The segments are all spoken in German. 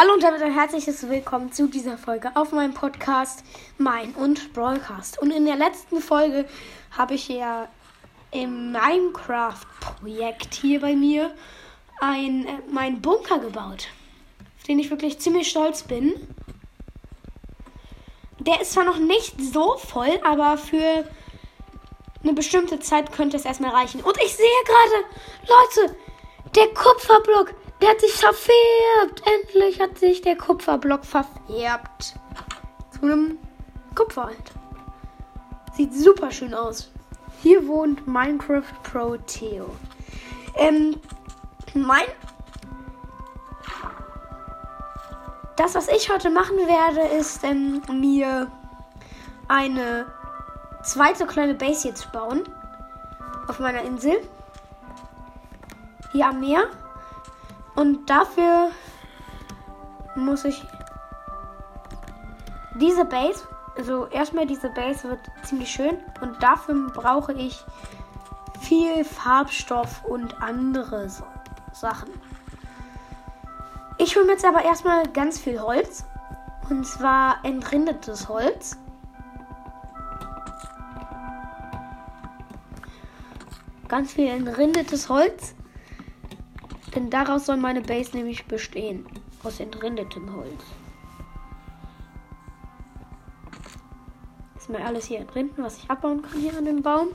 Hallo und damit ein herzliches Willkommen zu dieser Folge auf meinem Podcast Mein und Broadcast. Und in der letzten Folge habe ich ja im Minecraft-Projekt hier bei mir ein, äh, meinen Bunker gebaut, auf den ich wirklich ziemlich stolz bin. Der ist zwar noch nicht so voll, aber für eine bestimmte Zeit könnte es erstmal reichen. Und ich sehe gerade, Leute, der Kupferblock der hat sich verfärbt. Endlich hat sich der Kupferblock verfärbt. Zu einem Kupfer halt. Sieht super schön aus. Hier wohnt Minecraft Pro Theo. Ähm, mein. Das, was ich heute machen werde, ist ähm, mir eine zweite kleine Base jetzt bauen. Auf meiner Insel. Hier am Meer. Und dafür muss ich diese Base, also erstmal diese Base wird ziemlich schön und dafür brauche ich viel Farbstoff und andere Sachen. Ich hole mir jetzt aber erstmal ganz viel Holz. Und zwar entrindetes Holz. Ganz viel entrindetes Holz. Denn daraus soll meine Base nämlich bestehen. Aus entrindetem Holz. Ist mir alles hier entrinden, was ich abbauen kann hier an dem Baum.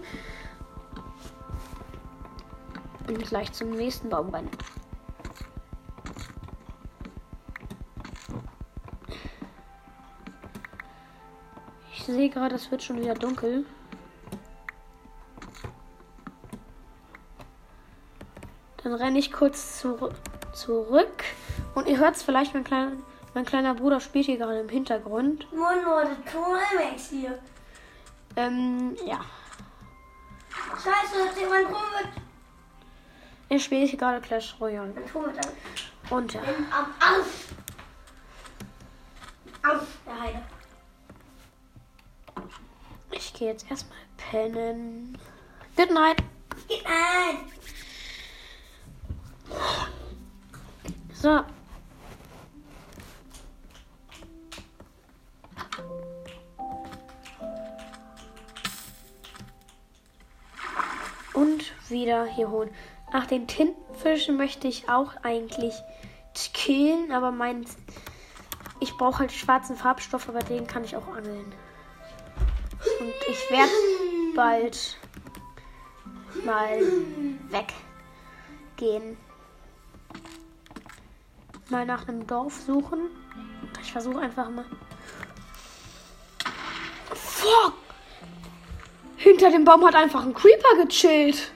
Und gleich zum nächsten Baum rennen. Ich sehe gerade, es wird schon wieder dunkel. Dann renne ich kurz zu, zurück. Und ihr hört es vielleicht, mein kleiner, mein kleiner Bruder spielt hier gerade im Hintergrund. Moin Leute, Max hier. Ähm, ja. Scheiße, jemand rum. Er spielt hier gerade Clash Royale. Und ja. Am Arsch. Arsch, der Heide. Ich gehe jetzt erstmal pennen. Good night. Geht ein. So. Und wieder hier holen. Ach, den Tintenfisch möchte ich auch eigentlich killen, aber mein. Ich brauche halt schwarzen Farbstoff, aber den kann ich auch angeln. Und ich werde bald mal weggehen mal nach einem Dorf suchen. Ich versuche einfach mal. Fuck! Hinter dem Baum hat einfach ein Creeper gechillt.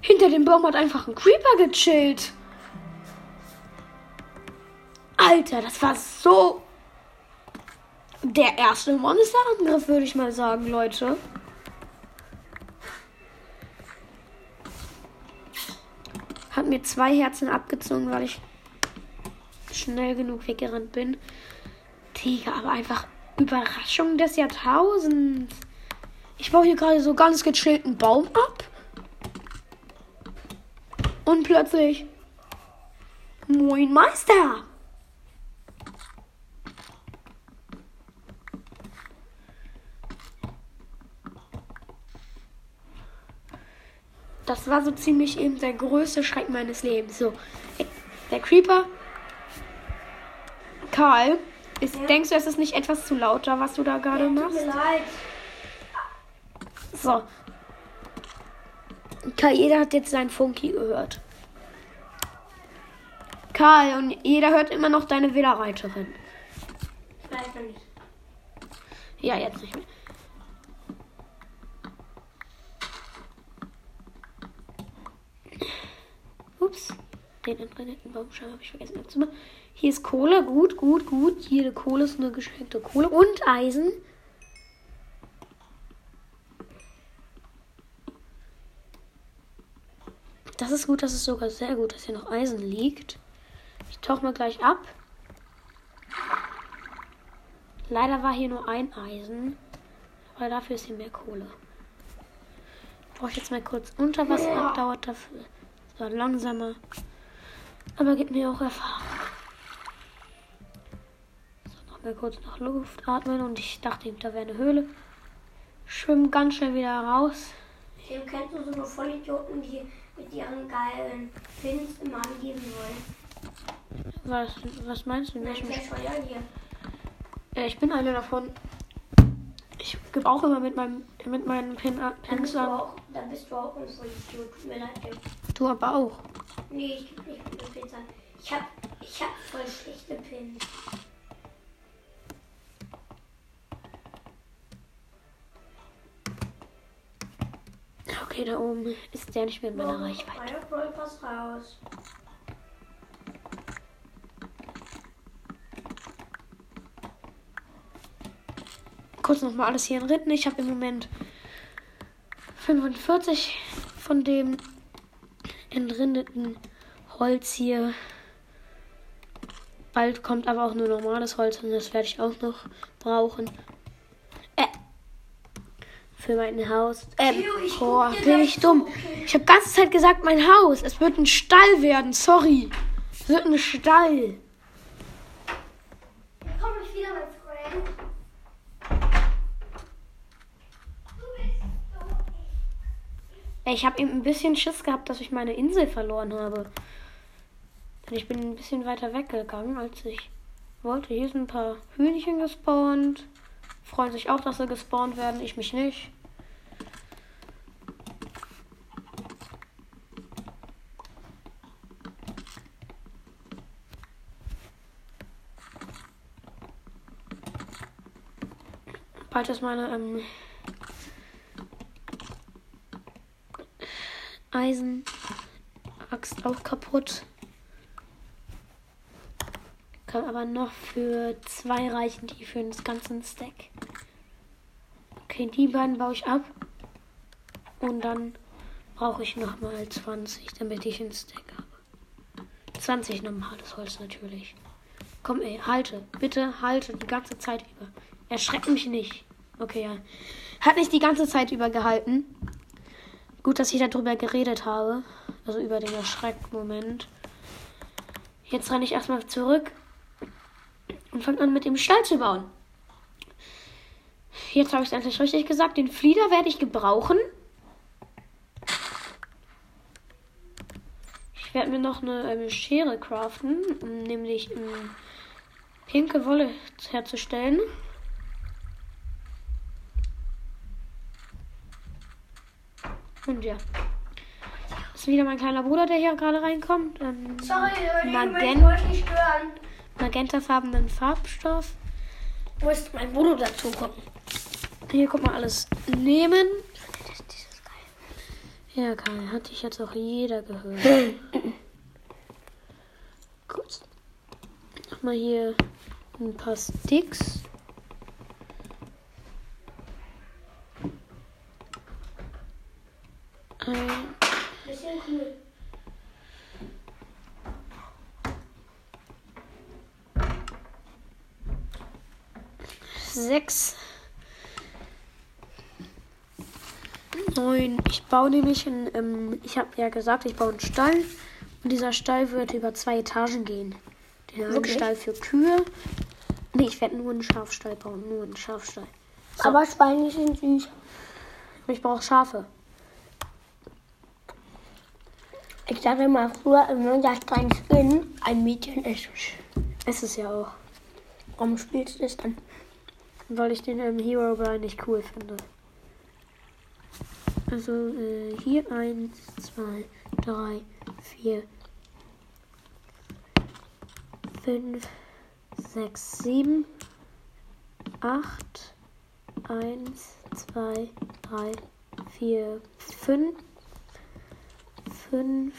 Hinter dem Baum hat einfach ein Creeper gechillt. Alter, das war so der erste Monsterangriff, würde ich mal sagen, Leute. Hat mir zwei Herzen abgezogen, weil ich schnell genug weggerannt bin. Digga, aber einfach Überraschung des Jahrtausends. Ich baue hier gerade so ganz gechillten Baum ab. Und plötzlich. Moin Meister! Das war so ziemlich eben der größte Schreck meines Lebens. So, der Creeper. Karl, ist, ja. denkst du, es ist nicht etwas zu lauter, was du da gerade ja, machst? Tut mir leid. So. Karl, jeder hat jetzt seinen Funky gehört. Karl, und jeder hört immer noch deine Villa-Reiterin. Vielleicht noch nicht. Ja, jetzt nicht mehr. Ups. Den entbrennenden Baumstamm habe ich vergessen abzumachen. Hier ist Kohle. Gut, gut, gut. Jede Kohle ist eine geschenkte Kohle. Und Eisen. Das ist gut, das ist sogar sehr gut, dass hier noch Eisen liegt. Ich tauche mal gleich ab. Leider war hier nur ein Eisen. Aber dafür ist hier mehr Kohle. Brauche ich jetzt mal kurz Unterwasser. Dauert dafür es war langsamer. Aber gibt mir auch Erfahrung. So, noch mal kurz nach Luft atmen und ich dachte da wäre eine Höhle. Schwimmen ganz schnell wieder raus. Dem kennst du so eine Vollidioten, die mit ihren geilen Pins immer angeben wollen. Was, was meinst du? Nein, ich, bin einer davon. Ich gebe auch immer mit meinem mit meinen Pin, Pins an. dann bist du auch ein Vollidiot. Tut mir leid. Du aber auch. Nee, ich gebe nicht mit Pins an. Ich hab, ich hab voll schlechte Pins. Okay, da oben ist der nicht mehr in meiner Oh, Reichweite. Euer Brawl raus. Kurz nochmal alles hier in Ritten. Ich habe im Moment 45 von dem entrindeten Holz hier. Bald kommt aber auch nur normales Holz und das werde ich auch noch brauchen. Äh, für mein Haus. Ähm, boah, bin ich dumm. okay. Ich habe ganze Zeit gesagt, mein Haus. Es wird ein Stall werden. Sorry. Es wird ein Stall. Hier komme ich wieder, mein Freund. Du bist so. Ich habe eben ein bisschen Schiss gehabt, dass ich meine Insel verloren habe. Denn ich bin ein bisschen weiter weggegangen, als ich wollte. Hier sind ein paar Hühnchen gespawnt. Freuen sich auch, dass sie gespawnt werden. Ich mich nicht. Bald ist meine ähm, Eisenaxt auch kaputt. Kann aber noch für zwei reichen, die für das ganze Stack. Okay, die beiden baue ich ab. Und dann brauche ich noch mal 20, damit ich einen Stack habe. 20 normales Holz natürlich. Komm, ey, halte. Bitte halte die ganze Zeit über. Erschreck mich nicht. Okay, ja. Hat nicht die ganze Zeit über gehalten. Gut, dass ich darüber geredet habe. Also über den Erschreckmoment. Jetzt renne ich erstmal zurück und fange an mit dem Stall zu bauen. Jetzt habe ich es endlich richtig gesagt. Den Flieder werde ich gebrauchen. Ich werde mir noch eine ähm, Schere craften, um nämlich ähm, pinke Wolle herzustellen. Und ja. Das ist wieder mein kleiner Bruder, der hier gerade reinkommt. Ähm, Sorry, Leute, ich Magenta- wollte nicht stören. magentafarbenen Farbstoff. Wo ist mein Bruder dazu kommen? Hier, guck mal, alles nehmen. Ja, Kai, hatte ich jetzt auch jeder gehört. Kurz. Nochmal hier ein paar Sticks. Ein, Bisschen cool. sechs, neun. Ich baue nämlich einen, ähm, ich habe ja gesagt, ich baue einen Stall. Und dieser Stall wird über zwei Etagen gehen. Den einen? Stall für Kühe. Nee, ich werde nur einen Schafstall bauen. Nur einen Schafstall. So. Aber Schweine sind süß. Ich brauche Schafe. Ich sage mal früher immer, dass dein Skin ein Mädchen ist. Ist es ja auch. Warum spielst du das dann? Weil ich den ähm, Hero Brian nicht cool finde. Also äh, hier 1, 2, 3, 4, 5, 6, 7, 8, 1, 2, 3, 4, 5, 5,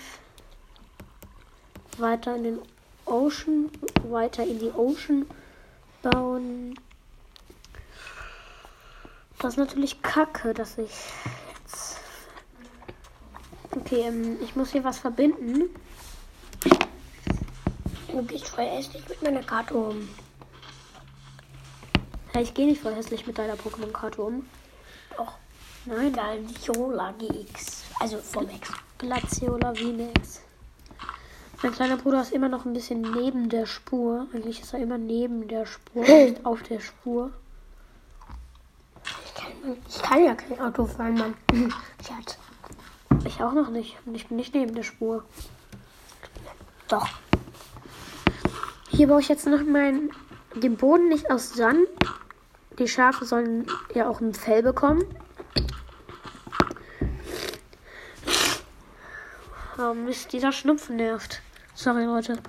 weiter in den Ocean, weiter in die Ocean bauen. Das ist natürlich kacke, dass ich jetzt. Okay, ähm, ich muss hier was verbinden. Du gehst voll hässlich mit meiner Karte um. Ich gehe nicht voll hässlich mit deiner Pokémon-Karte um. Doch. Nein, Galiola GX. Also vom Ex. Glaciola Vinex. Mein kleiner Bruder ist immer noch ein bisschen neben der Spur. Eigentlich ist er immer neben der Spur, nicht auf der Spur. Ich kann, ich kann ja kein Auto fahren, Mann. Schatz. Ich auch noch nicht. Und ich bin nicht neben der Spur. Doch. Hier baue ich jetzt noch meinen den Boden nicht aus Sand. Die Schafe sollen ja auch ein Fell bekommen. Oh Mist, dieser Schnupfen nervt. Sorry, Leute.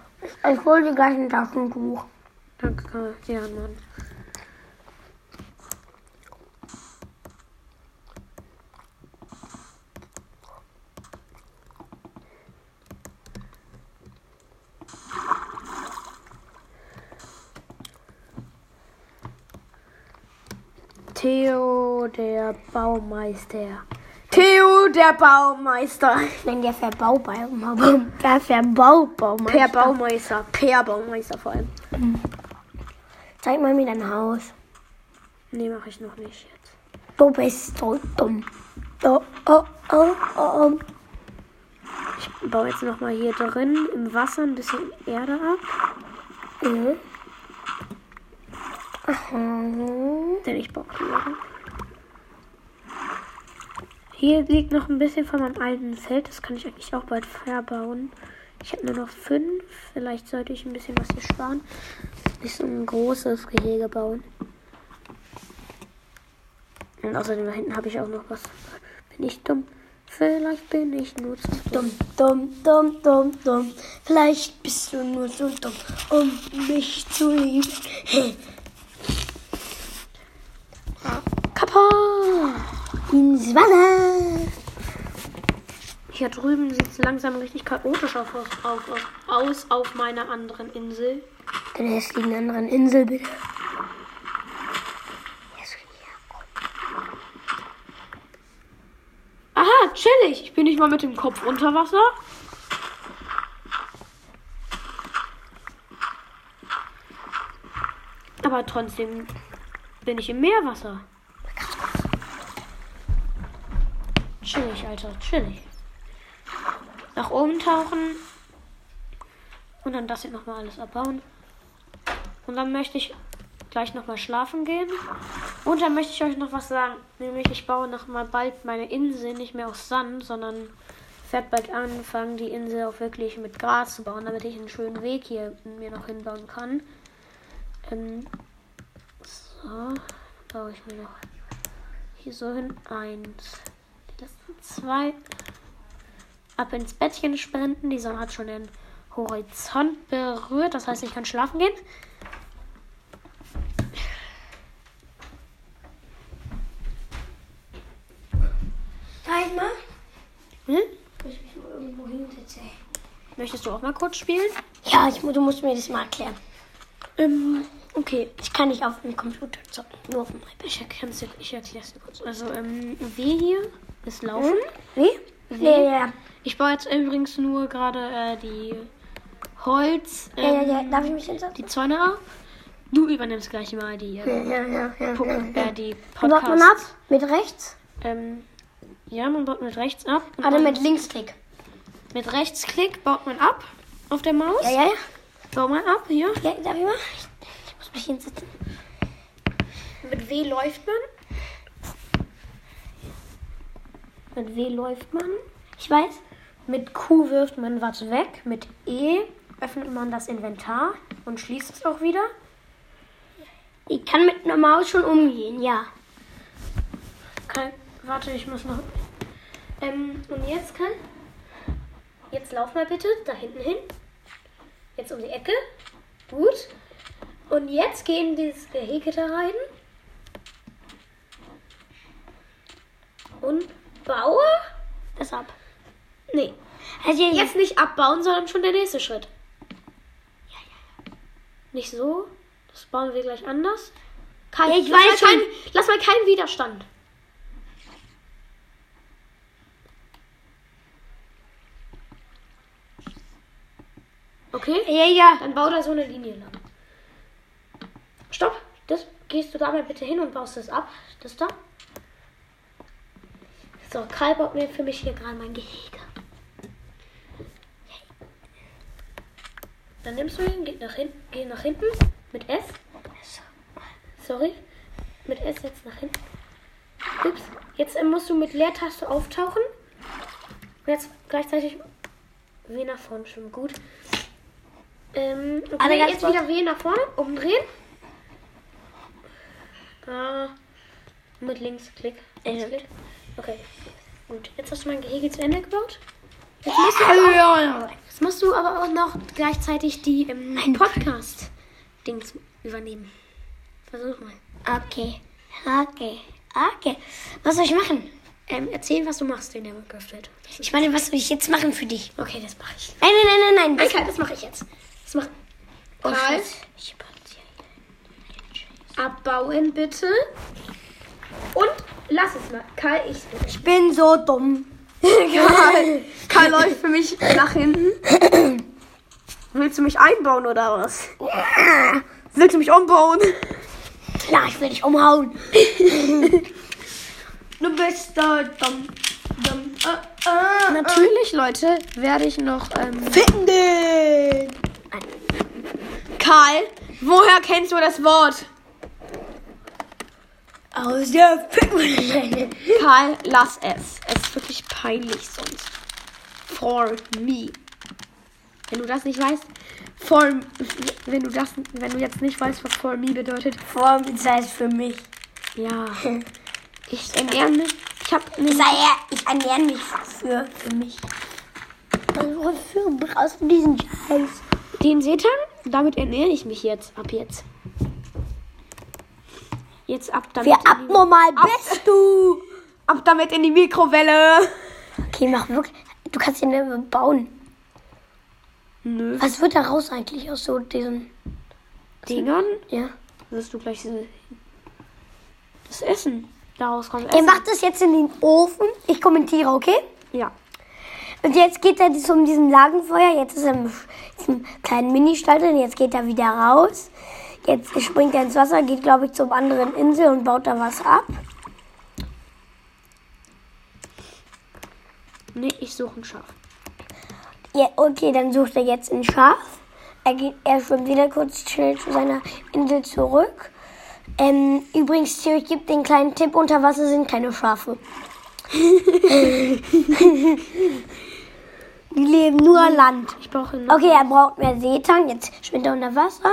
Ich hol dir gleich ein Taschentuch. Danke, ja, Mann. Theo, der Baumeister. Theo, der Baumeister. Nein, der Verbaubaum. Der Verbaubaumeister. Per Baumeister. Per Baumeister vor allem. Zeig mal mir dein Haus. Nee, mache ich noch nicht jetzt. Du bist so dumm. Oh, oh, oh, oh. Ich baue jetzt noch mal hier drin im Wasser ein bisschen Erde ab. Mhm. Aha. Denn ich brauche Erde. Hier liegt noch ein bisschen von meinem alten Feld. Das kann ich eigentlich auch bald verbauen. Ich habe nur noch fünf. Vielleicht sollte ich ein bisschen was hier sparen. Nicht so ein großes Gehege bauen. Und außerdem da hinten habe ich auch noch was. Bin ich dumm? Vielleicht bin ich nur zu dumm. Dumm, dumm, dumm, dumm, dumm. Vielleicht bist du nur so dumm, um mich zu lieben. Kappa! Wasser. Hier drüben sieht es langsam richtig chaotisch auf, auf, auf, aus auf meiner anderen Insel. Den hässlichen anderen Insel, bitte. Aha, chillig. Ich bin nicht mal mit dem Kopf unter Wasser. Aber trotzdem bin ich im Meerwasser. Chillig, Alter, chillig. Nach oben tauchen. Und dann das hier nochmal alles abbauen. Und dann möchte ich gleich nochmal schlafen gehen. Und dann möchte ich euch noch was sagen. Nämlich, ich baue nochmal bald meine Insel nicht mehr aus Sand, sondern werde bald anfangen, die Insel auch wirklich mit Gras zu bauen, damit ich einen schönen Weg hier mir noch hinbauen kann. Ähm, so, baue ich mir noch hier so hin. Eins, das sind zwei. Ab ins Bettchen sprinten. Die Sonne hat schon den Horizont berührt. Das heißt, ich kann schlafen gehen. Zeig mal. Hm? Ich mich mal irgendwo hinsetzen. Möchtest du auch mal kurz spielen? Ja, ich, du musst mir das mal erklären. Ähm, okay. Ich kann nicht auf dem Computer zocken, nur auf dem iPad. Ich erkläre ich erklär's dir kurz. Also, ähm, W hier ist Laufen. Wie? Ja, ja, Ich baue jetzt übrigens nur gerade äh, die Holz, ja. ja, ja, ja. ähm, Darf ich mich hinsetzen? die Zäune ab. Du übernimmst gleich mal die, äh, Ja, ja, ja. Pu- ja. äh, die Wie baut man ab? Mit rechts? Ähm, ja, man baut mit rechts ab. dann mit Linksklick? mit Rechtsklick baut man ab auf der Maus. Ja, ja, ja. Baut man ab, hier. Ja, darf ich mal? Ich, ich muss mich hinsetzen. Mit W läuft man. Mit W läuft man. Ich weiß. Mit Q wirft man was weg. Mit E öffnet man das Inventar und schließt es auch wieder. Ich kann mit einer Maus schon umgehen, ja. Kein, warte, ich muss noch. Ähm, und jetzt kann. Jetzt lauf mal bitte da hinten hin. Jetzt um die Ecke. Gut. Und jetzt gehen dieses Gehege da rein. Und baue. Das ab. Nee. Also jetzt, Jetzt nicht abbauen, sondern schon der nächste Schritt. Nicht so. Das bauen wir gleich anders. Kein, Ja, ich lass weiß mal schon. kein, Lass mal keinen Widerstand. Okay? ja, ja. Dann bau da so eine Linie lang. Stopp. Das gehst du dabei bitte hin und baust das ab. Das da. So, Karl baut mir für mich hier gerade mein Gehege. Dann nimmst du ihn, geh nach hinten, geh nach hinten mit S. Sorry. Mit S jetzt nach hinten. Ups. Jetzt äh, musst du mit Leertaste auftauchen. Und jetzt gleichzeitig W nach vorne schwimmen. Gut. Ähm, okay, Aber jetzt wieder W nach vorne, umdrehen. Ah, mit links Klick. Links, Ja. Klick. Okay. Gut. Jetzt hast du mein Gehege zu Ende gebaut. Jetzt musst du aber auch, jetzt musst du aber auch noch gleichzeitig die ähm, Podcast-Dings übernehmen. Versuch mal. Okay. Okay. Okay. Was soll ich machen? Ähm, erzähl, was du machst in der Minecraft-Welt. Ich meine, was soll ich jetzt machen für dich? Okay, das mache ich. Nein, nein, nein, nein, nein. Okay, das mache ich jetzt. Das mach Oh, Karl, abbauen bitte. Und lass es mal. Karl, ich. Ich bin so dumm. Karl, Karl läuft für mich nach hinten. Willst du mich einbauen oder was? Willst du mich umbauen? Klar, ich will dich umhauen. Du bist da dumm. dumm. Äh, äh, Natürlich, Leute, werde ich noch. Ähm, Ficken den. Karl, woher kennst du das Wort? Aus der Ficken. Karl, lass es. Es ist wirklich peinlich sonst. For me. Wenn du das nicht weißt, for wenn du das wenn du jetzt nicht weißt, was for me bedeutet, Formzeit für mich. ja. Ich ernähre mich. Ich habe Sei er, ich ernähre mich für, für mich. Wofür brauchst du diesen Scheiß? den Seetang, damit ernähre ich mich jetzt ab jetzt. Jetzt ab damit. Die- abnormal bist du? ab damit in die Mikrowelle. Okay, mach wirklich. Du kannst ihn nicht mehr bauen. Nö. Was wird da raus eigentlich aus so diesen. Dingern Ja. wirst du gleich das Essen. Daraus kommt Essen. macht das jetzt in den Ofen. Ich kommentiere, okay? Ja. Und jetzt geht er zum diesem Lagenfeuer. Jetzt ist er im, diesem kleinen Mini-Stall und jetzt geht er wieder raus. Jetzt springt er ins Wasser, geht, glaube ich, zum anderen Insel und baut da was ab. Nee, ich suche ein Schaf. Ja, okay, dann sucht er jetzt ein Schaf. Er, geht, er schwimmt wieder kurz schnell zu seiner Insel zurück. Ähm, übrigens, Theo, ich gebe den kleinen Tipp, unter Wasser sind keine Schafe. Die leben nur an Land. Ich brauche. Okay, er braucht mehr Seetang. Jetzt schwimmt er unter Wasser.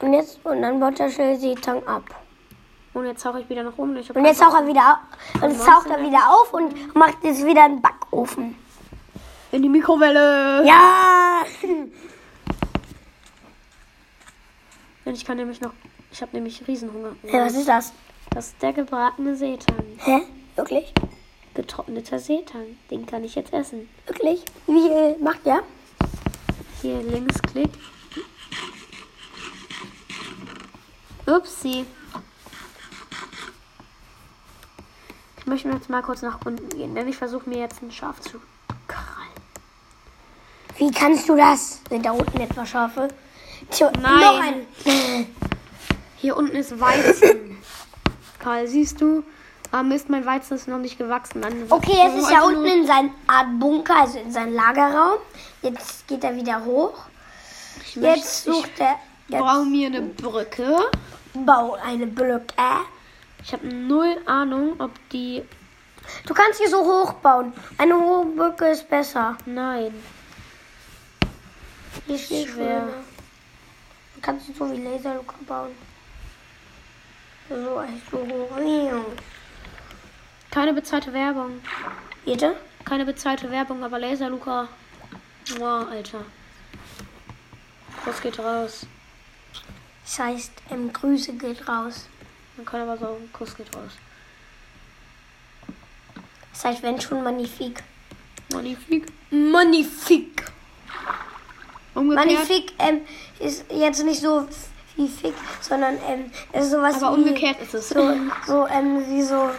Und jetzt und dann baut er schnell Seetang ab. Und jetzt tauche ich wieder nach oben. Und jetzt taucht er wieder auf. Und jetzt taucht er wieder auf und macht jetzt wieder einen Backofen. in die Mikrowelle. Ja! Und ich kann nämlich noch. Ich habe nämlich Riesenhunger. ja! Was ist das? Das ist der gebratene Seetang. Hä? Wirklich? Getrockneter Seetang. Den kann ich jetzt essen. Wirklich? Wie viel macht der? Hier Linksklick. Upsi. Ich möchte jetzt mal kurz nach unten gehen, denn ich versuche mir jetzt ein Schaf zu krallen. Wie kannst du das? Sind da unten etwa Schafe? Tja, Nein. Noch ein. Hier unten ist Weizen. Karl, siehst du? Ah Mist, mein Weizen ist noch nicht gewachsen. Dann Okay, jetzt ist er unten in seinem Art Bunker, also in seinem Lagerraum. Jetzt geht er wieder hoch. Ich möchte- Jetzt sucht er. Ich Jetzt brauche mir eine Brücke. Bau eine Brücke. Ich habe null Ahnung, ob die. Du kannst hier so hoch bauen. Eine hohe Brücke ist besser. Nein. Hier ist viel Schwer. Dann kannst du so wie Laserluke bauen. So, echt so hoch. Keine bezahlte Werbung. Bitte? Keine bezahlte Werbung, aber Laser Luca. Wow, Alter. Das geht raus. Das heißt, ähm, Grüße geht raus. Man kann aber sagen, Kuss geht raus. Das heißt, wenn schon magnifik. Magnifik. Magnifik. Umgekehrt. Magnifik ähm, ist jetzt nicht so wie Fick, sondern ähm, es ist sowas Aber wie, umgekehrt ist es. So, so, ähm, wie so,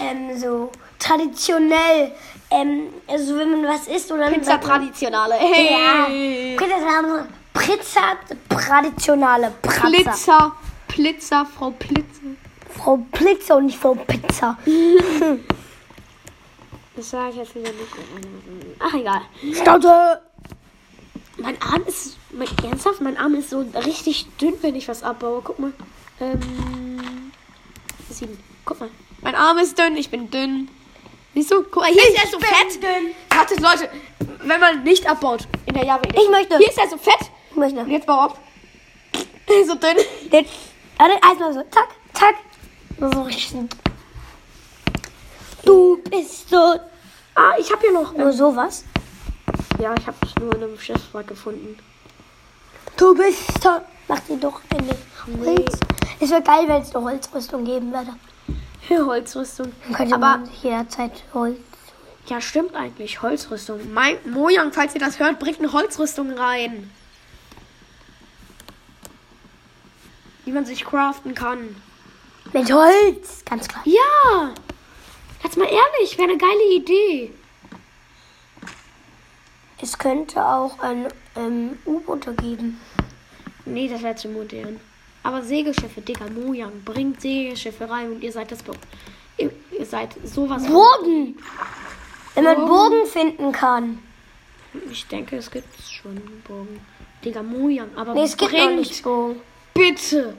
ähm, so traditionell. Ähm, also wenn man was isst dann Pizza traditionale. Ja. Okay, das haben Pizza traditionale Pizza. Blitzer. Blitzer, Frau Blitzer. Frau Blitzer und nicht Frau Pizza. Das sage ich jetzt wieder nicht. Ach, egal. Staude. Mein Arm ist. Mein, ernsthaft? Mein Arm ist so richtig dünn, wenn ich was abbaue. Guck mal. Ähm. Sieben. Guck mal. Mein Arm ist dünn, ich bin dünn. Siehst du? Guck mal, hier ist er so fett. dünn. Wartet, Leute. Wenn man nicht abbaut in der Java. Ich möchte. Hier ist er so fett. Möchte. Jetzt bau ab. So dünn. Jetzt. Warte, erstmal so. Zack, zack. So richtig. Du bist so. Ah, ich habe hier noch. Nur sowas. Ja, ich habe es nur in einem Schiffswrack gefunden. Du bist so. Mach sie doch in den Holz. Es wäre geil, wenn es eine Holzrüstung geben würde. Für Holzrüstung. Dann könnte Aber man jederzeit Holz. ja, stimmt eigentlich. Holzrüstung. Mein Mojang, falls ihr das hört, bringt eine Holzrüstung rein. Die man sich craften kann. Mit Holz. Ganz klar. Ja! Jetzt mal ehrlich, wäre eine geile Idee. Es könnte auch ein ähm, U-Boote geben. Nee, das wäre zu modern. Aber Segelschiffe, Digga, Mojang, bringt Segelschiffe rein und ihr seid das. Bo ihr, seid sowas. Bogen. Wenn man Bogen. Bogen finden kann. Ich denke, es gibt schon Bogen. Digga, Mojang, aber Nee, es gibt noch bringt nicht Bogen. Bitte.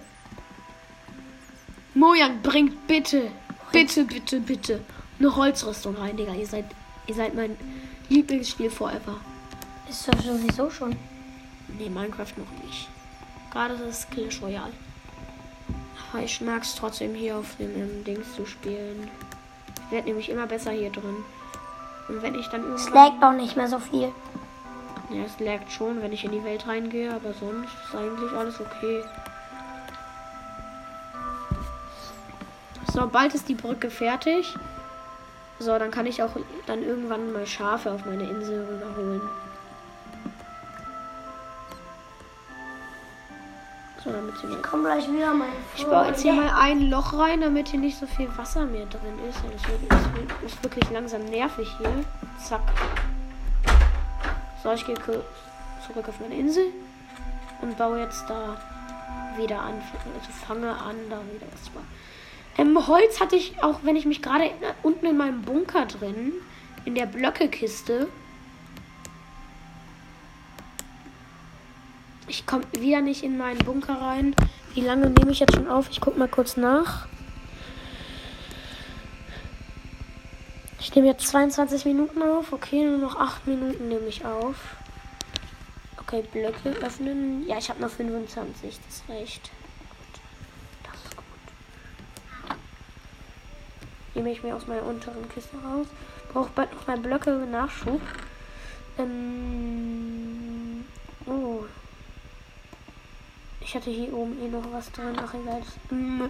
Mojang, bringt bitte, bitte, bitte, bitte eine Holzrüstung rein, Digga. Ihr seid, ihr seid mein Lieblingsspiel forever. Ist doch sowieso schon. Nee, Minecraft noch nicht. Gerade das Clash Royale. Aber ich mag es trotzdem hier auf dem Dings zu spielen. Ich werde nämlich immer besser hier drin. Und wenn ich dann Es laggt noch nicht mehr so viel. Ja, es laggt schon, wenn ich in die Welt reingehe, aber sonst ist eigentlich alles okay. So, bald ist die Brücke fertig. So, dann kann ich auch dann irgendwann mal Schafe auf meine Insel rüberholen. So, damit sie mal Komm gleich wieder, mein ich baue jetzt hier mal ein Loch rein, damit hier nicht so viel Wasser mehr drin ist. Das, wird, das wird, ist wirklich langsam nervig hier. Zack. So, ich gehe zurück auf meine Insel und baue jetzt da wieder an. Also fange an, da wieder was zu bauen. Ähm, Holz hatte ich auch, wenn ich mich gerade unten in meinem Bunker drin, in der Blöckekiste. Ich komme wieder nicht in meinen Bunker rein. Wie lange nehme ich jetzt schon auf? Ich guck mal kurz nach. Ich nehme jetzt 22 Minuten auf. Okay, nur noch 8 Minuten nehme ich auf. Okay, Blöcke öffnen. Ja, ich habe noch 25. Das reicht. Gut. Das ist gut. Nehme ich mir aus meiner unteren Kiste raus. Brauche bald noch mal Blöcke Nachschub. Ähm. Oh. Ich hatte hier oben eh noch was drin. Ach egal. Mm.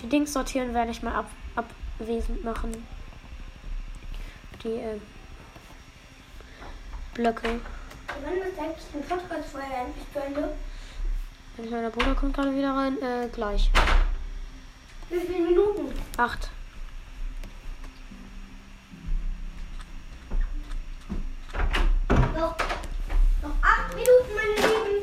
Die Dings sortieren werde ich mal ab, abwesend machen. Die äh, Blöcke. Wann ist eigentlich ein Podcast vorher endlich zu Ende? Wenn mein Bruder kommt gerade wieder rein. Äh, gleich. Wie viele Minuten? Acht. Noch, noch acht Minuten, meine Lieben.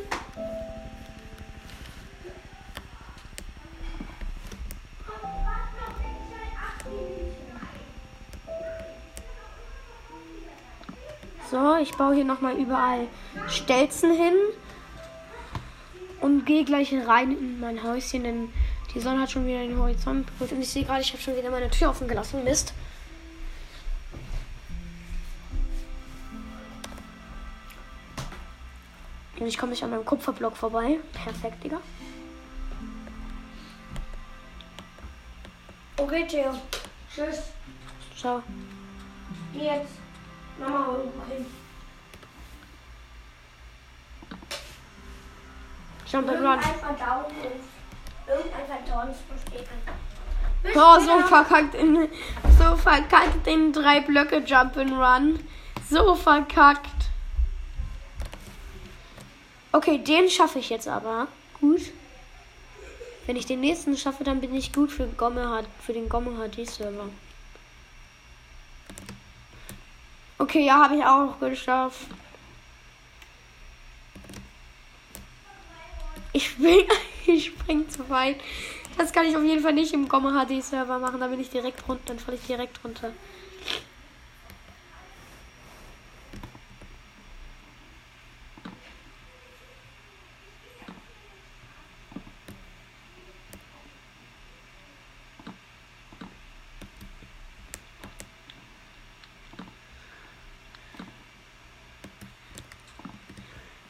So, ich baue hier nochmal überall Stelzen hin. Und gehe gleich rein in mein Häuschen, denn die Sonne hat schon wieder den Horizont. Und ich sehe gerade, ich habe schon wieder meine Tür offen gelassen. Mist. Und ich komme nicht an meinem Kupferblock vorbei. Perfekt, Digga. Okay, Theo. Tschüss. Ciao. Geh jetzt. Mama irgendwo hin. Jump and run. Irgendein. Irgendein Verdauungsbestätigung. Oh, so verkackt in, so verkackt in drei Blöcke Jump and Run. So verkackt. Okay, den schaffe ich jetzt aber. Gut. Wenn ich den nächsten schaffe, dann bin ich gut für, Gomme, für den Gomme HD Server. Okay, ja, habe ich auch geschafft. Ich spring, ich spring zu weit. Das kann ich auf jeden Fall nicht im Gomme HD Server machen. Da bin ich direkt runter. Dann falle ich direkt runter.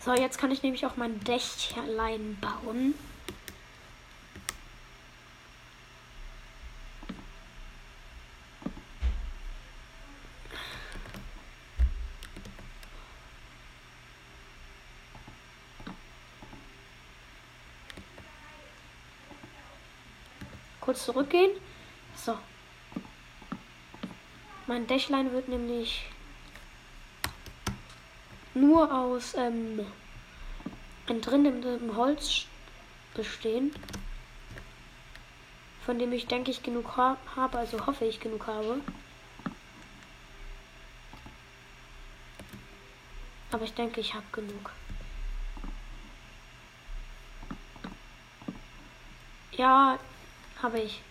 So, jetzt kann ich nämlich auch mein Dächlein bauen. Kurz zurückgehen. So. Mein Dächlein wird nämlich nur aus ähm, entrindendem Holz bestehen, von dem ich denke ich genug ha habe, also hoffe ich genug habe. Aber ich denke, ich habe genug. Ja, habe ich.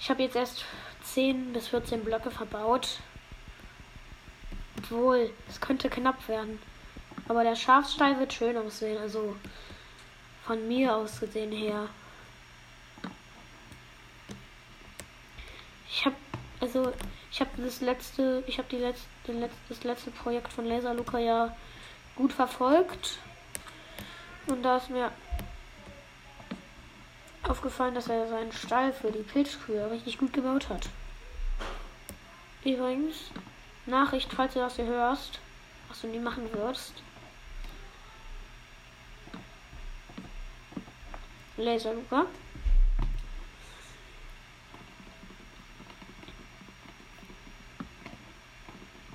Ich habe jetzt erst 10 bis 14 Blöcke verbaut. Obwohl, es könnte knapp werden. Aber der Schafstall wird schön aussehen, also von mir aus gesehen her. Ich habe also ich habe das letzte, ich habe die letzte, letzte, das letzte Projekt von Laser Luca ja gut verfolgt und da ist mir aufgefallen, dass er seinen Stall für die Pilzkühe richtig gut gebaut hat. Übrigens, Nachricht, falls du das hier hörst, was du nie machen wirst. Laser Luca.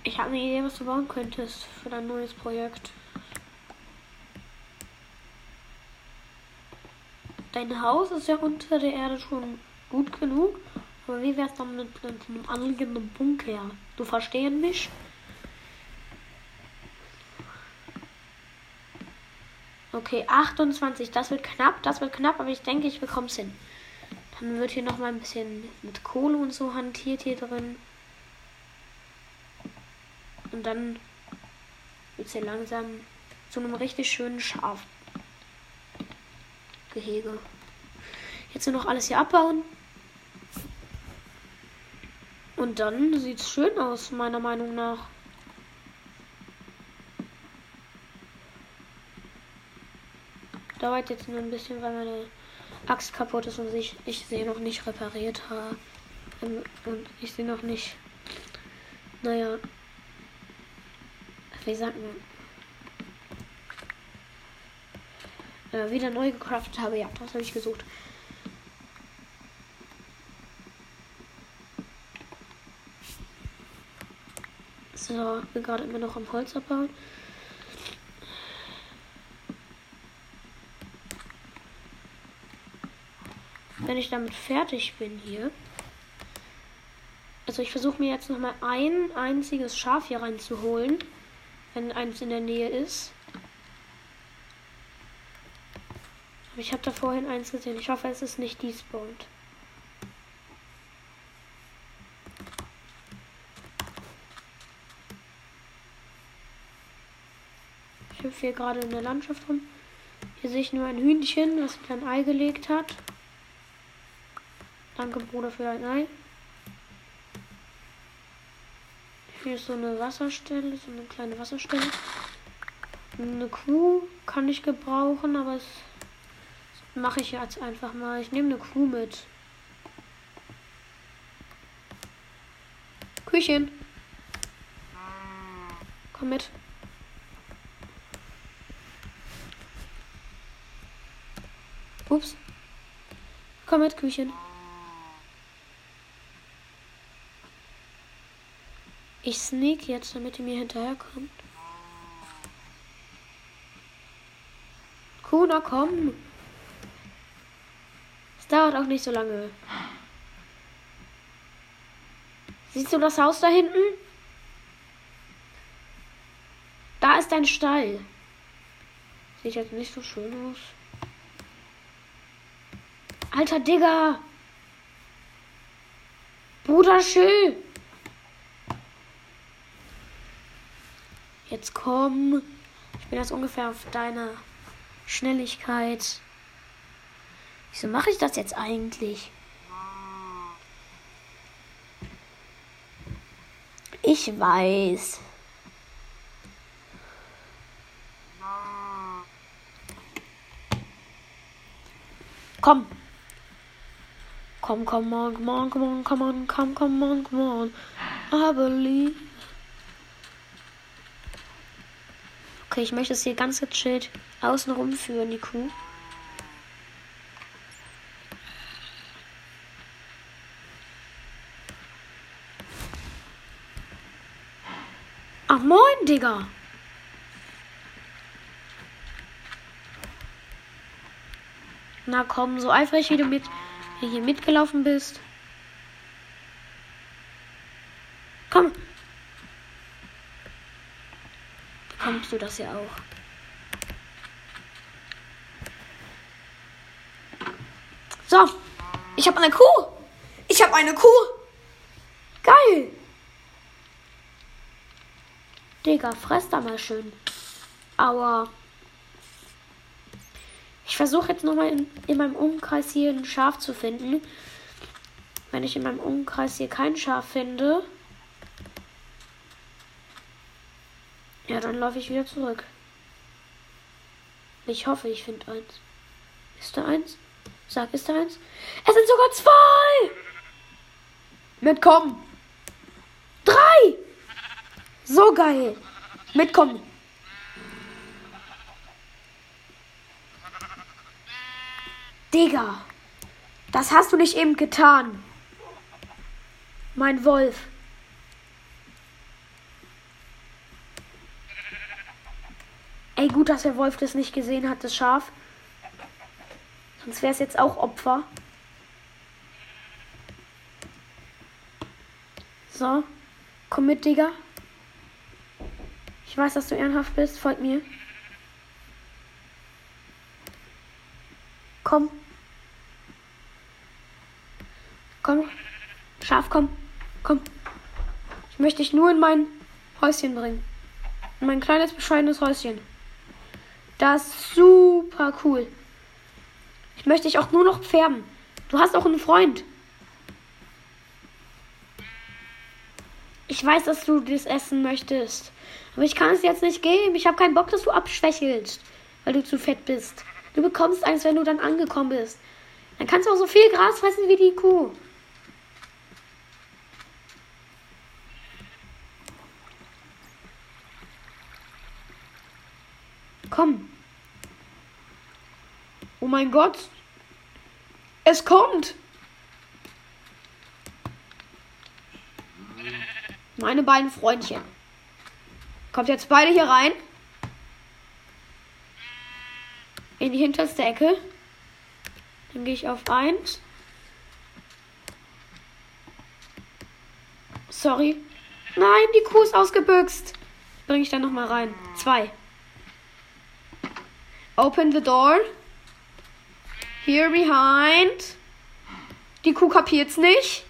Ich habe eine Idee, was du bauen könntest für dein neues Projekt. Dein Haus ist ja unter der Erde schon gut genug. Aber wie wär's dann mit, mit einem anliegenden Bunker? Du verstehen mich? Okay, 28. Das wird knapp, das wird knapp, aber ich denke, ich bekomme es hin. Dann wird hier noch mal ein bisschen mit Kohle und so hantiert hier drin. Und dann wird es hier langsam zu einem richtig schönen Schafgehege. Jetzt nur noch alles hier abbauen. Und dann sieht es schön aus, meiner Meinung nach. Dauert jetzt nur ein bisschen, weil meine Axt kaputt ist und ich, ich sie noch nicht repariert habe. Und ich sie noch nicht. Naja. Wie sagt man? Äh, wieder neu gecraftet habe. Ja, das habe ich gesucht. So, bin gerade immer noch am Holz abbauen. Wenn ich damit fertig bin hier. Also ich versuche mir jetzt noch mal ein einziges Schaf hier reinzuholen, wenn eins in der Nähe ist. Aber ich habe da vorhin eins gesehen. Ich hoffe, es ist nicht despawned. Ich hüpfe hier gerade in der Landschaft rum. Hier sehe ich nur ein Hühnchen, das ein Ei gelegt hat. Danke, Bruder, für dein Ei. Hier ist so eine Wasserstelle, so eine kleine Wasserstelle. Eine Kuh kann ich gebrauchen, aber das mache ich jetzt einfach mal. Ich nehme eine Kuh mit. Küchen. Komm mit. Ups. Komm mit, Küchen. Ich sneak jetzt, damit ihr mir hinterherkommt. Kuna, komm. Es dauert auch nicht so lange. Siehst du das Haus da hinten? Da ist dein Stall. Sieht jetzt nicht so schön aus. Alter Digger. Bruder Schill. jetzt komm. Ich bin jetzt ungefähr auf deiner Schnelligkeit. Wieso mache ich das jetzt eigentlich? Ich weiß. Komm. Komm, komm komm, komm, komm, komm, komm, komm, komm, komm, komm, komm, komm, komm, komm. I believe. Okay, ich möchte es hier ganz gechillt außen rumführen, die Kuh. Ach moin, Digga. Na komm, so eifrig wie du mit hier mitgelaufen bist. Komm. Bekommst du das ja auch. So. Ich habe eine Kuh. Ich habe eine Kuh. Geil. Digga, fress da mal schön. Aua. Ich versuche jetzt nochmal in, in meinem Umkreis hier ein Schaf zu finden. Wenn ich in meinem Umkreis hier kein Schaf finde, ja, dann laufe ich wieder zurück. Ich hoffe, ich finde eins. Ist da eins? Sag, ist da eins? Es sind sogar zwei! Mitkommen! Drei! So geil. Mitkommen. Digga. Das hast du nicht eben getan. Mein Wolf. Ey, gut, dass der Wolf das nicht gesehen hat, das Schaf. Sonst wäre es jetzt auch Opfer. So. Komm mit, Digga. Ich weiß, dass du ehrenhaft bist. Folgt mir. Komm. Komm. Schaf, komm. Komm. Ich möchte dich nur in mein Häuschen bringen. In mein kleines, bescheidenes Häuschen. Das ist super cool. Ich möchte dich auch nur noch färben. Du hast auch einen Freund. Ich weiß, dass du das essen möchtest. Aber ich kann es jetzt nicht geben. Ich habe keinen Bock, dass du abschwächelst, weil du zu fett bist. Du bekommst eins, wenn du dann angekommen bist. Dann kannst du auch so viel Gras fressen wie die Kuh. Komm. Oh mein Gott. Es kommt. Meine beiden Freundchen. Kommt jetzt beide hier rein. In die hinterste Ecke. Dann gehe ich auf 1. Sorry. Nein, die Kuh ist ausgebüxt. Bringe ich dann nochmal rein. 2. Open the door. Here behind. Die Kuh kapiert's nicht.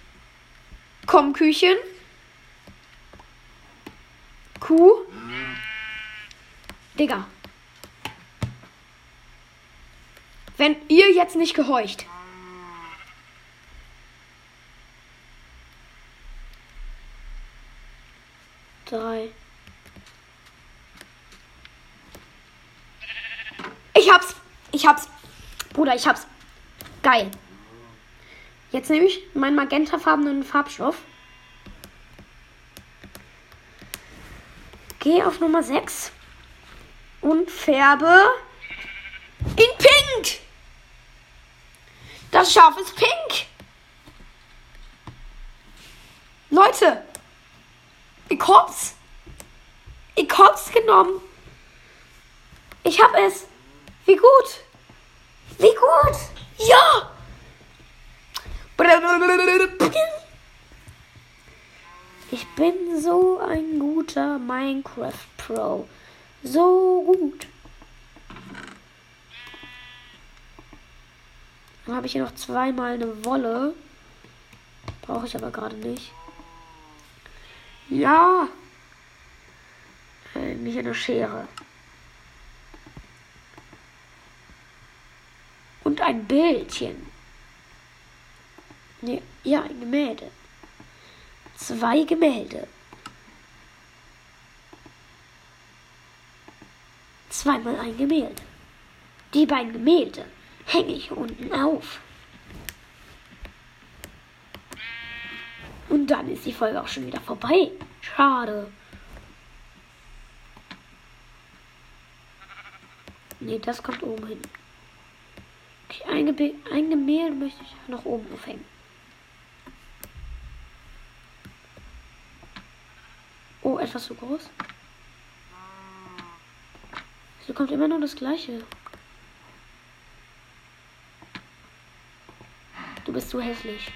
Komm, Küchen. Kuh. Digga. Wenn ihr jetzt nicht gehorcht. Drei. Ich hab's. Ich hab's. Bruder, ich hab's. Geil. Jetzt nehme ich meinen magentafarbenen Farbstoff. Gehe auf Nummer 6 und färbe in Pink. Das Schaf ist pink. Leute, ich hab's. Ich hab's genommen. Ich hab es. Wie gut. Wie gut. Ja. Ich bin so ein guter Minecraft Pro. So gut. Dann habe ich hier noch zweimal eine Wolle. Brauche ich aber gerade nicht. Ja. Äh, nicht eine Schere. Ein Bildchen. Nee, ja, ein Gemälde. Zwei Gemälde. Zweimal ein Gemälde. Die beiden Gemälde hänge ich unten auf. Und dann ist die Folge auch schon wieder vorbei. Schade. Nee, das kommt oben hin. Okay, ein, Gemälde möchte ich noch oben aufhängen. Oh, etwas zu groß. Hier kommt immer nur das gleiche. Du bist so hässlich.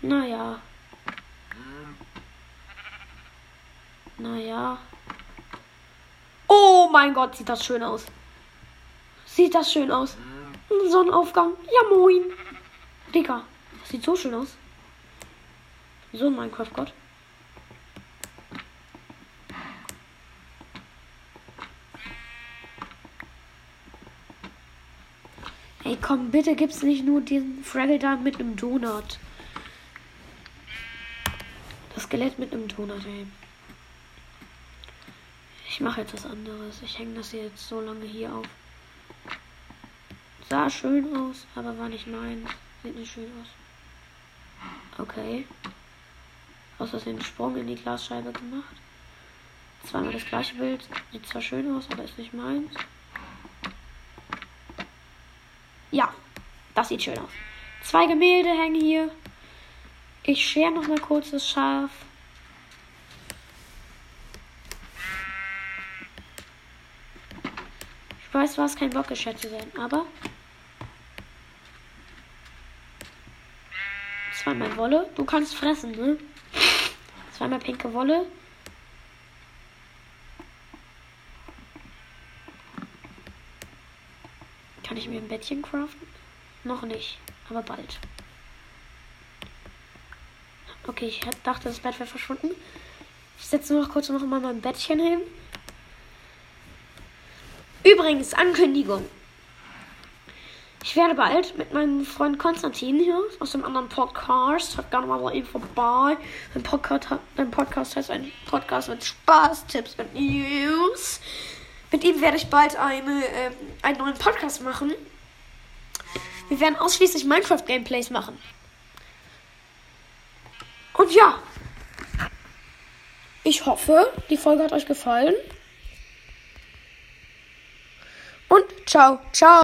Naja. Naja. Oh mein Gott, sieht das schön aus. Sieht das schön aus. Sonnenaufgang. Ja, moin. Digga, das sieht so schön aus. So ein Minecraft-Gott. Ey, komm, bitte gibt's nicht nur diesen Fraggle da mit einem Donut. Das Skelett mit einem Donut, ey. Ich mache jetzt was anderes. Ich hänge das jetzt so lange hier auf. Sah schön aus, aber war nicht meins. Sieht nicht schön aus. Okay. Aus Versehen Sprung in die Glasscheibe gemacht. Zweimal das gleiche Bild. Sieht zwar schön aus, aber ist nicht meins. Ja, das sieht schön aus. Zwei Gemälde hängen hier. Ich schere noch mal kurz das Schaf. Weiß, du hast keinen Bock, geschert zu werden, aber Zweimal Wolle. Du kannst fressen, ne? Zweimal pinke Wolle. Kann ich mir ein Bettchen craften? Noch nicht, aber bald. Okay, ich dachte, das Bett wäre verschwunden. Ich setze noch kurz noch mal mein Bettchen hin. Übrigens, Ankündigung. Ich werde bald mit meinem Freund Konstantin hier aus dem anderen Podcast, hat gerne mal ihm vorbei. Mein Podcast, mein Podcast heißt ein Podcast mit Spaß, Tipps und News. Mit ihm werde ich bald eine, ähm, einen neuen Podcast machen. Wir werden ausschließlich Minecraft-Gameplays machen. Und ja, ich hoffe, die Folge hat euch gefallen. Und ciao, ciao.